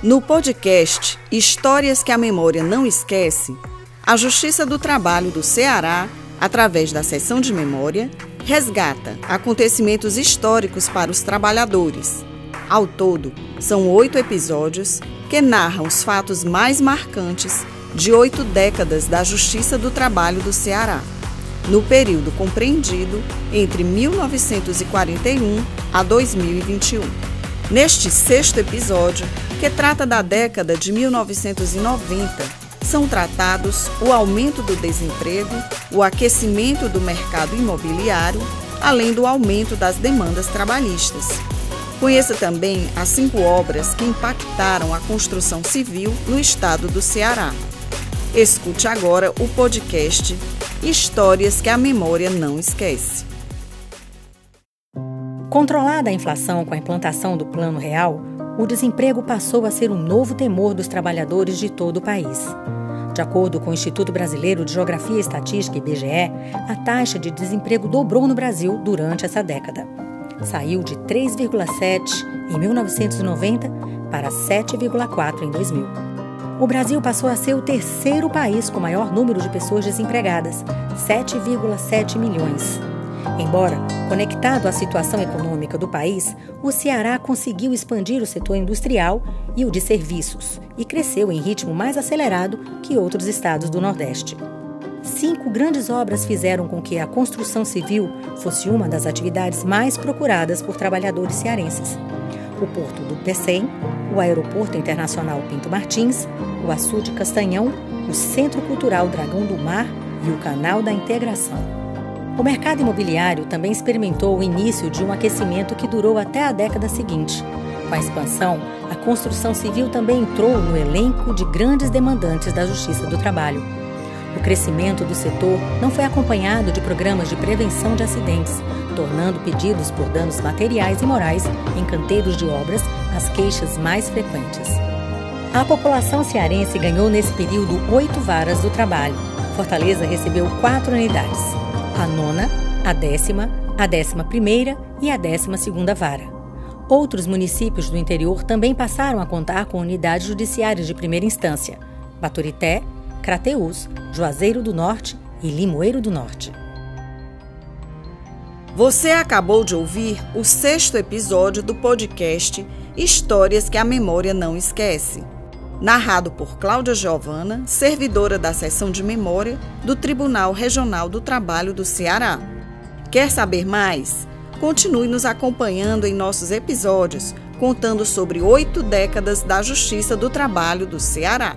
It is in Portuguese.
No podcast Histórias que a Memória Não Esquece, a Justiça do Trabalho do Ceará, através da seção de memória, resgata acontecimentos históricos para os trabalhadores. Ao todo, são oito episódios que narram os fatos mais marcantes de oito décadas da Justiça do Trabalho do Ceará, no período compreendido entre 1941 a 2021. Neste sexto episódio, que trata da década de 1990, são tratados o aumento do desemprego, o aquecimento do mercado imobiliário, além do aumento das demandas trabalhistas. Conheça também as cinco obras que impactaram a construção civil no estado do Ceará. Escute agora o podcast Histórias que a Memória Não Esquece. Controlada a inflação com a implantação do Plano Real, o desemprego passou a ser um novo temor dos trabalhadores de todo o país. De acordo com o Instituto Brasileiro de Geografia e Estatística, IBGE, a taxa de desemprego dobrou no Brasil durante essa década. Saiu de 3,7 em 1990 para 7,4 em 2000. O Brasil passou a ser o terceiro país com maior número de pessoas desempregadas, 7,7 milhões. Embora conectado à situação econômica do país, o Ceará conseguiu expandir o setor industrial e o de serviços e cresceu em ritmo mais acelerado que outros estados do Nordeste. Cinco grandes obras fizeram com que a construção civil fosse uma das atividades mais procuradas por trabalhadores cearenses. O Porto do Pecém, o Aeroporto Internacional Pinto Martins, o Açude Castanhão, o Centro Cultural Dragão do Mar e o Canal da Integração. O mercado imobiliário também experimentou o início de um aquecimento que durou até a década seguinte. Com a expansão, a construção civil também entrou no elenco de grandes demandantes da Justiça do Trabalho. O crescimento do setor não foi acompanhado de programas de prevenção de acidentes, tornando pedidos por danos materiais e morais em canteiros de obras as queixas mais frequentes. A população cearense ganhou nesse período oito varas do trabalho. Fortaleza recebeu quatro unidades a nona, a décima, a décima primeira e a décima segunda vara. Outros municípios do interior também passaram a contar com unidades judiciárias de primeira instância: Baturité, Crateús, Juazeiro do Norte e Limoeiro do Norte. Você acabou de ouvir o sexto episódio do podcast Histórias que a Memória Não Esquece narrado por Cláudia Giovana, servidora da seção de memória do Tribunal Regional do Trabalho do Ceará. Quer saber mais? Continue nos acompanhando em nossos episódios, contando sobre oito décadas da Justiça do Trabalho do Ceará.